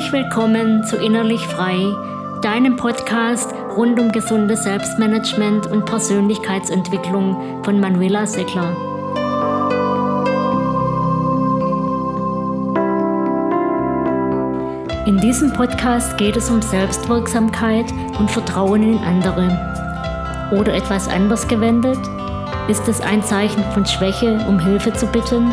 Herzlich willkommen zu Innerlich Frei, deinem Podcast rund um gesundes Selbstmanagement und Persönlichkeitsentwicklung von Manuela Seckler. In diesem Podcast geht es um Selbstwirksamkeit und Vertrauen in andere. Oder etwas anders gewendet, ist es ein Zeichen von Schwäche, um Hilfe zu bitten?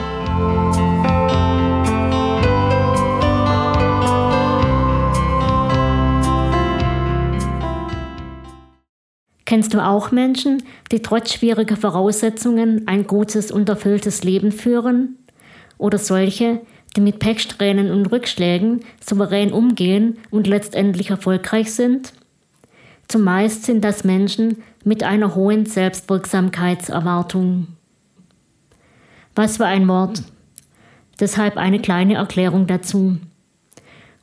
Kennst du auch Menschen, die trotz schwieriger Voraussetzungen ein gutes und erfülltes Leben führen? Oder solche, die mit Pechstränen und Rückschlägen souverän umgehen und letztendlich erfolgreich sind? Zumeist sind das Menschen mit einer hohen Selbstwirksamkeitserwartung. Was für ein Wort. Deshalb eine kleine Erklärung dazu.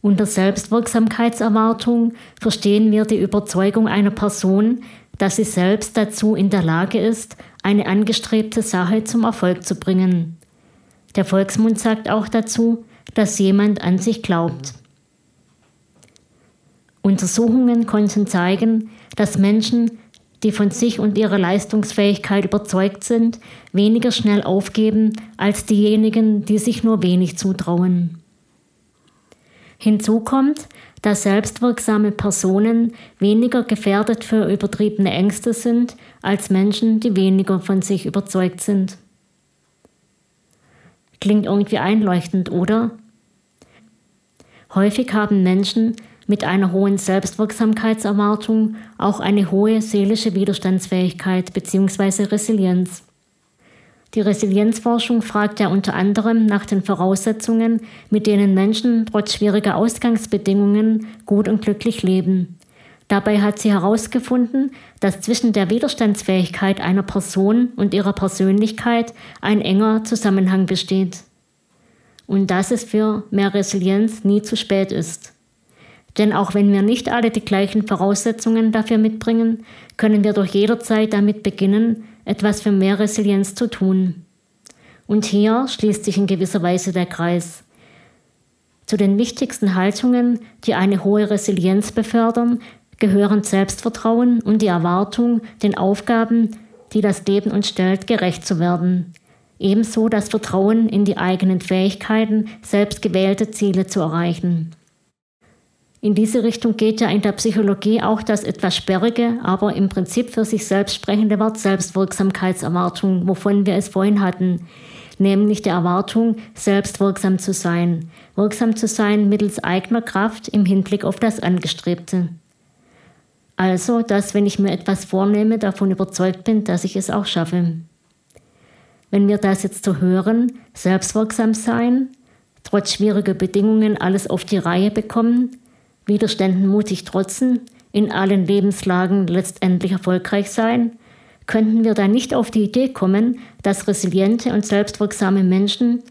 Unter Selbstwirksamkeitserwartung verstehen wir die Überzeugung einer Person, dass sie selbst dazu in der Lage ist, eine angestrebte Sache zum Erfolg zu bringen. Der Volksmund sagt auch dazu, dass jemand an sich glaubt. Untersuchungen konnten zeigen, dass Menschen, die von sich und ihrer Leistungsfähigkeit überzeugt sind, weniger schnell aufgeben als diejenigen, die sich nur wenig zutrauen. Hinzu kommt, dass selbstwirksame Personen weniger gefährdet für übertriebene Ängste sind als Menschen, die weniger von sich überzeugt sind. Klingt irgendwie einleuchtend, oder? Häufig haben Menschen mit einer hohen Selbstwirksamkeitserwartung auch eine hohe seelische Widerstandsfähigkeit bzw. Resilienz. Die Resilienzforschung fragt ja unter anderem nach den Voraussetzungen, mit denen Menschen trotz schwieriger Ausgangsbedingungen gut und glücklich leben. Dabei hat sie herausgefunden, dass zwischen der Widerstandsfähigkeit einer Person und ihrer Persönlichkeit ein enger Zusammenhang besteht. Und dass es für mehr Resilienz nie zu spät ist. Denn auch wenn wir nicht alle die gleichen Voraussetzungen dafür mitbringen, können wir doch jederzeit damit beginnen, etwas für mehr Resilienz zu tun. Und hier schließt sich in gewisser Weise der Kreis. Zu den wichtigsten Haltungen, die eine hohe Resilienz befördern, gehören Selbstvertrauen und die Erwartung, den Aufgaben, die das Leben uns stellt, gerecht zu werden. Ebenso das Vertrauen in die eigenen Fähigkeiten, selbst gewählte Ziele zu erreichen. In diese Richtung geht ja in der Psychologie auch das etwas sperrige, aber im Prinzip für sich selbst sprechende Wort Selbstwirksamkeitserwartung, wovon wir es vorhin hatten, nämlich der Erwartung, selbst wirksam zu sein, wirksam zu sein mittels eigener Kraft im Hinblick auf das Angestrebte. Also, dass wenn ich mir etwas vornehme, davon überzeugt bin, dass ich es auch schaffe. Wenn wir das jetzt so hören, selbstwirksam sein, trotz schwieriger Bedingungen alles auf die Reihe bekommen, Widerständen mutig trotzen, in allen Lebenslagen letztendlich erfolgreich sein, könnten wir dann nicht auf die Idee kommen, dass resiliente und selbstwirksame Menschen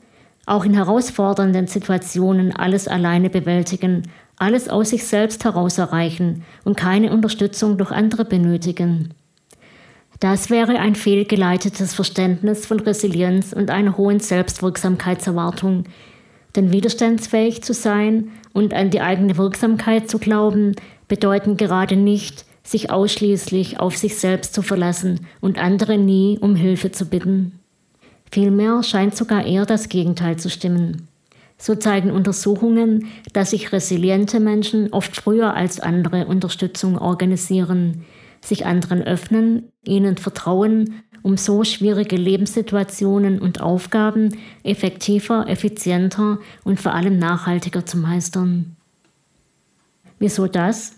auch in herausfordernden Situationen alles alleine bewältigen, alles aus sich selbst heraus erreichen und keine Unterstützung durch andere benötigen. Das wäre ein fehlgeleitetes Verständnis von Resilienz und einer hohen Selbstwirksamkeitserwartung, denn widerstandsfähig zu sein und an die eigene Wirksamkeit zu glauben, bedeuten gerade nicht, sich ausschließlich auf sich selbst zu verlassen und andere nie um Hilfe zu bitten. Vielmehr scheint sogar eher das Gegenteil zu stimmen. So zeigen Untersuchungen, dass sich resiliente Menschen oft früher als andere Unterstützung organisieren, sich anderen öffnen, ihnen vertrauen um so schwierige Lebenssituationen und Aufgaben effektiver, effizienter und vor allem nachhaltiger zu meistern. Wieso das?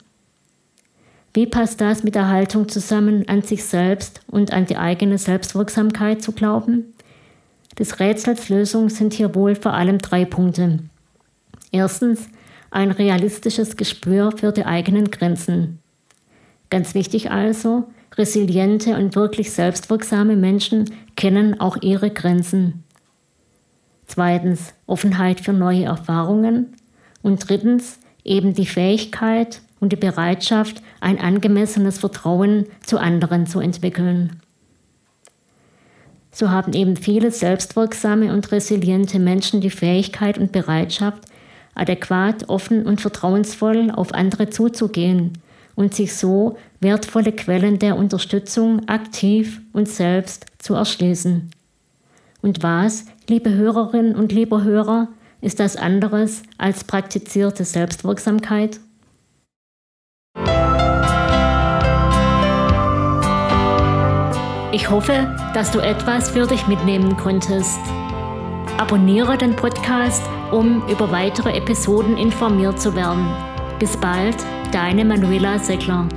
Wie passt das mit der Haltung zusammen, an sich selbst und an die eigene Selbstwirksamkeit zu glauben? Des Rätsels Lösung sind hier wohl vor allem drei Punkte. Erstens ein realistisches Gespür für die eigenen Grenzen. Ganz wichtig also, resiliente und wirklich selbstwirksame Menschen kennen auch ihre Grenzen. Zweitens Offenheit für neue Erfahrungen. Und drittens eben die Fähigkeit und die Bereitschaft, ein angemessenes Vertrauen zu anderen zu entwickeln. So haben eben viele selbstwirksame und resiliente Menschen die Fähigkeit und Bereitschaft, adäquat, offen und vertrauensvoll auf andere zuzugehen und sich so wertvolle Quellen der Unterstützung aktiv und selbst zu erschließen. Und was, liebe Hörerinnen und lieber Hörer, ist das anderes als praktizierte Selbstwirksamkeit? Ich hoffe, dass du etwas für dich mitnehmen konntest. Abonniere den Podcast, um über weitere Episoden informiert zu werden. Bis bald, deine Manuela Seckler.